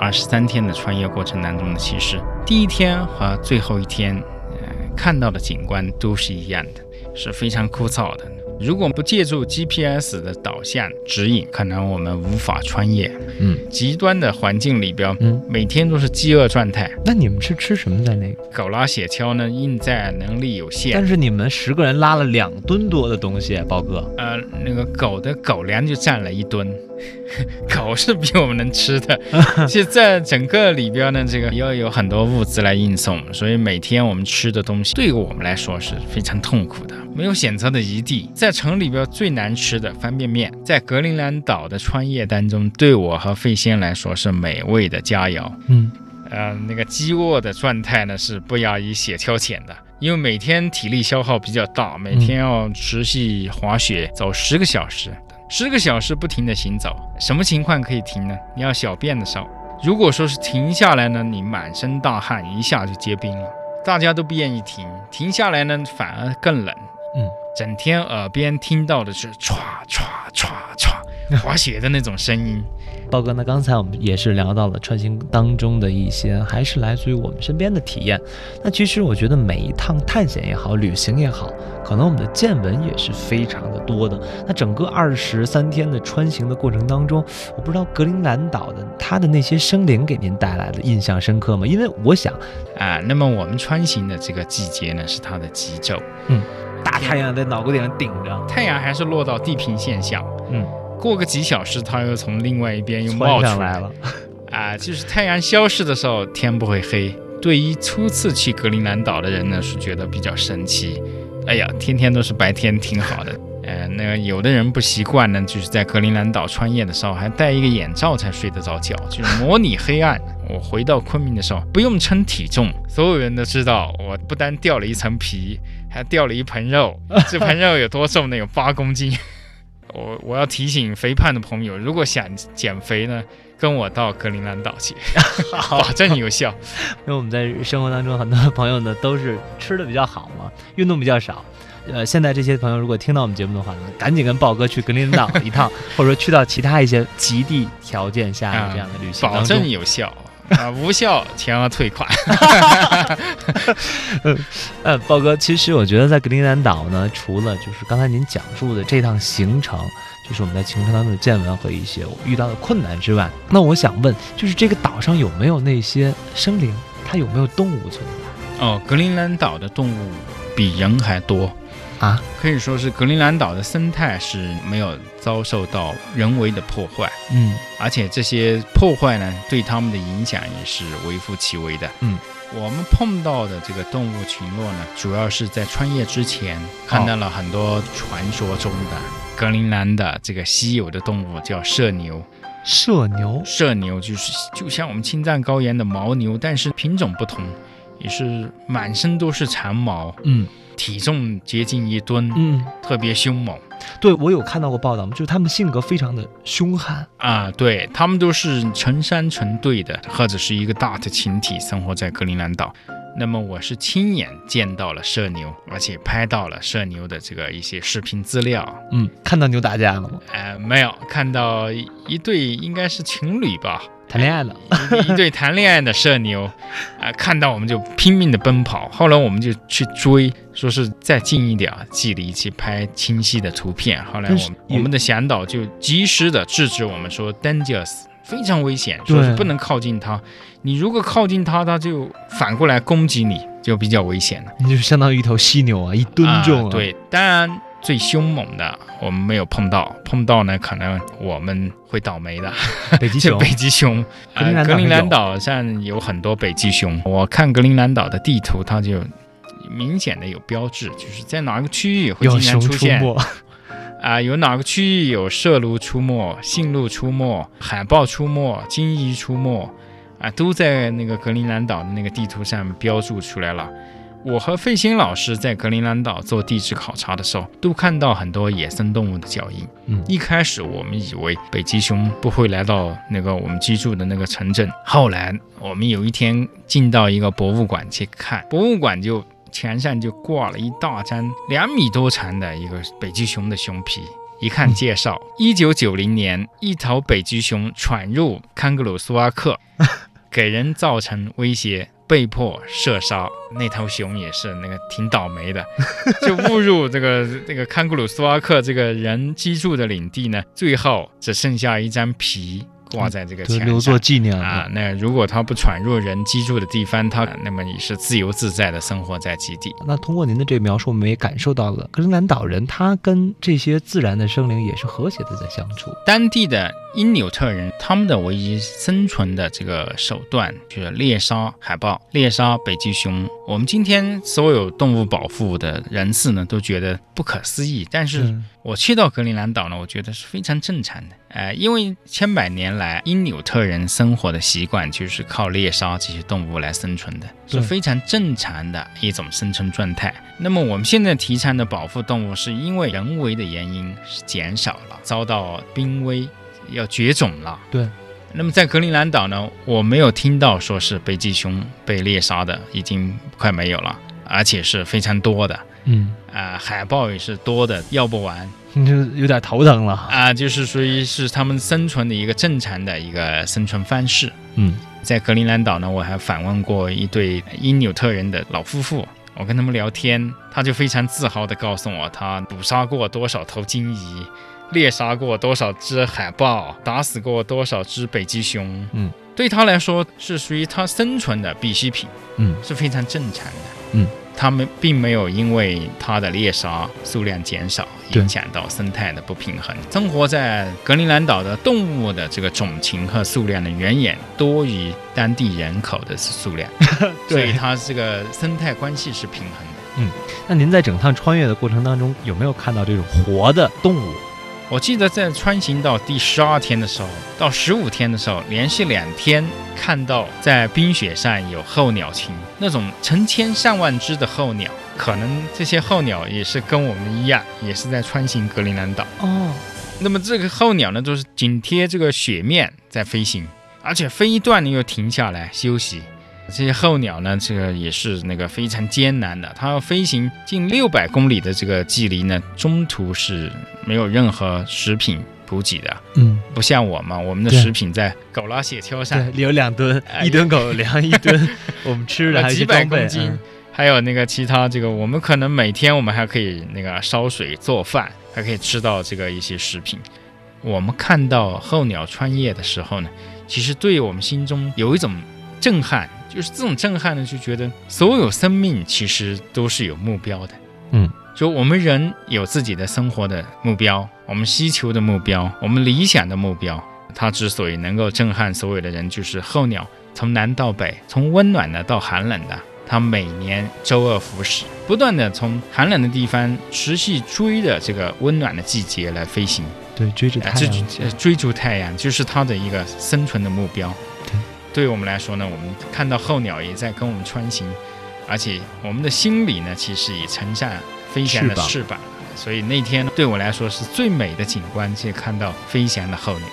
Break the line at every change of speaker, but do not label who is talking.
二十三天的穿越过程当中的启示。第一天和最后一天，看到的景观都是一样的，是非常枯燥的。如果不借助 GPS 的导向指引，可能我们无法穿越。
嗯，
极端的环境里边，
嗯，
每天都是饥饿状态。
那你们是吃什么在那个？
狗拉雪橇呢，运载能力有限。
但是你们十个人拉了两吨多的东西，包哥。
呃，那个狗的狗粮就占了一吨。狗是比我们能吃的，其实在整个里边呢，这个要有很多物资来运送，所以每天我们吃的东西对于我们来说是非常痛苦的，没有选择的余地。在城里边最难吃的方便面，在格陵兰岛的穿越当中，对我和费先来说是美味的佳肴。
嗯，
呃，那个饥饿的状态呢是不亚于雪橇犬的，因为每天体力消耗比较大，每天要持续滑雪走十个小时。十个小时不停的行走，什么情况可以停呢？你要小便的时候，如果说是停下来呢，你满身大汗，一下就结冰了。大家都不愿意停，停下来呢反而更冷。整天耳边听到的是唰唰唰唰滑雪的那种声音。
包哥，那刚才我们也是聊到了穿行当中的一些，还是来自于我们身边的体验。那其实我觉得每一趟探险也好，旅行也好，可能我们的见闻也是非常的多的。那整个二十三天的穿行的过程当中，我不知道格陵兰岛的它的那些生灵给您带来的印象深刻吗？因为我想
啊，那么我们穿行的这个季节呢，是它的极昼，
嗯，大太阳在脑壳顶上顶着，
太阳还是落到地平线下，
嗯。
过个几小时，它又从另外一边又冒
出来了，
啊，就是太阳消失的时候，天不会黑。对于初次去格陵兰岛的人呢，是觉得比较神奇。哎呀，天天都是白天，挺好的。呃，那有的人不习惯呢，就是在格陵兰岛穿越的时候，还戴一个眼罩才睡得着觉，就是模拟黑暗。我回到昆明的时候，不用称体重，所有人都知道，我不单掉了一层皮，还掉了一盆肉。这盆肉有多重呢？有八公斤。我我要提醒肥胖的朋友，如果想减肥呢，跟我到格陵兰岛去，保证有效。
因为我们在生活当中，很多朋友呢都是吃的比较好嘛，运动比较少。呃，现在这些朋友如果听到我们节目的话呢，赶紧跟豹哥去格陵兰岛一趟，或者说去到其他一些极地条件下的这样的旅行，
保证有效。啊，无效，钱要退款。
嗯，呃，豹哥，其实我觉得在格陵兰岛呢，除了就是刚才您讲述的这趟行程，就是我们在行程当中的见闻和一些我遇到的困难之外，那我想问，就是这个岛上有没有那些生灵？它有没有动物存
在？哦，格陵兰岛的动物比人还多。
啊，
可以说是格陵兰岛的生态是没有遭受到人为的破坏，
嗯，
而且这些破坏呢，对他们的影响也是微乎其微的，
嗯，
我们碰到的这个动物群落呢，主要是在穿越之前看到了很多传说中的格陵兰的这个稀有的动物，叫麝牛，
麝牛，
麝牛就是就像我们青藏高原的牦牛，但是品种不同，也是满身都是长毛，
嗯。
体重接近一吨，
嗯，
特别凶猛。
对我有看到过报道就是他们性格非常的凶悍
啊。对他们都是成山成队的，或者是一个大的群体生活在格陵兰岛。那么我是亲眼见到了射牛，而且拍到了射牛的这个一些视频资料。
嗯，看到牛打架了吗？
呃，没有，看到一对应该是情侣吧。
谈恋爱的
一对谈恋爱的社牛，啊，看到我们就拼命的奔跑。后来我们就去追，说是再近一点，距离去拍清晰的图片。后来我们我们的向导就及时的制止我们说，dangerous，非常危险，说是不能靠近它。你如果靠近它，它就反过来攻击你，就比较危险了。
你就相当于一头犀牛啊，一吨重。
对，当然。最凶猛的我们没有碰到，碰到呢可能我们会倒霉的。
北极熊，
北极熊，格陵兰岛上有很多北极熊。我看格陵兰岛的地图，它就明显的有标志，就是在哪个区域会经常出现。啊，有哪个区域有麝鹿出没、驯鹿出没、海豹出没、鲸鱼出没，啊，都在那个格陵兰岛的那个地图上标注出来了。我和费鑫老师在格陵兰岛做地质考察的时候，都看到很多野生动物的脚印。
嗯，
一开始我们以为北极熊不会来到那个我们居住的那个城镇。后来我们有一天进到一个博物馆去看，博物馆就墙上就挂了一大张两米多长的一个北极熊的熊皮，一看介绍，一九九零年，一头北极熊闯入康格鲁苏瓦克，给人造成威胁，被迫射杀。那头熊也是那个挺倒霉的，就误入这个这个康古鲁苏瓦克这个人居住的领地呢，最后只剩下一张皮。挂在这个墙上
留作纪念
啊。那如果它不闯入人居住的地方，它那么也是自由自在的生活在基地。
那通过您的这个描述，我们也感受到了格陵兰岛人他跟这些自然的生灵也是和谐的在相处。
当地的因纽特人，他们的唯一生存的这个手段就是猎杀海豹、猎杀北极熊。我们今天所有动物保护的人士呢，都觉得不可思议，但是。我去到格陵兰岛呢，我觉得是非常正常的，呃，因为千百年来因纽特人生活的习惯就是靠猎杀这些动物来生存的，是非常正常的一种生存状态。那么我们现在提倡的保护动物，是因为人为的原因是减少了，遭到濒危，要绝种了。
对。
那么在格陵兰岛呢，我没有听到说是北极熊被猎杀的，已经快没有了，而且是非常多的。
嗯。
啊，海豹也是多的，要不完，
就有点头疼了
啊。就是属于是他们生存的一个正常的一个生存方式。
嗯，
在格陵兰岛呢，我还访问过一对因纽特人的老夫妇，我跟他们聊天，他就非常自豪地告诉我，他捕杀过多少头鲸鱼，猎杀过多少只海豹，打死过多少只北极熊。
嗯，
对他来说是属于他生存的必需品。
嗯，
是非常正常的。
嗯。
他们并没有因为它的猎杀数量减少，影响到生态的不平衡。生活在格陵兰岛的动物的这个种群和数量呢，远远多于当地人口的数量，所以它这个生态关系是平衡的。
嗯，那您在整趟穿越的过程当中，有没有看到这种活的动物？
我记得在穿行到第十二天的时候，到十五天的时候，连续两天看到在冰雪上有候鸟群，那种成千上万只的候鸟，可能这些候鸟也是跟我们一样，也是在穿行格陵兰岛。
哦，
那么这个候鸟呢，就是紧贴这个雪面在飞行，而且飞一段呢又停下来休息。这些候鸟呢，这个也是那个非常艰难的，它要飞行近六百公里的这个距离呢，中途是没有任何食品补给的。
嗯，
不像我们，我们的食品在狗拉雪橇上，
对，有两吨，一吨狗粮，一吨我们吃的
几百公斤，还有那个其他这个，我们可能每天我们还可以那个烧水做饭，还可以吃到这个一些食品。我们看到候鸟穿越的时候呢，其实对我们心中有一种震撼。就是这种震撼呢，就觉得所有生命其实都是有目标的，
嗯，
就我们人有自己的生活的目标，我们需求的目标，我们理想的目标。它之所以能够震撼所有的人，就是候鸟从南到北，从温暖的到寒冷的，它每年周而复始，不断的从寒冷的地方持续追着这个温暖的季节来飞行，
对，追着太阳，
追逐太阳就是它的一个生存的目标。对于我们来说呢，我们看到候鸟也在跟我们穿行，而且我们的心里呢，其实也乘上飞翔的翅膀，所以那天对我来说是最美的景观，是看到飞翔的候鸟。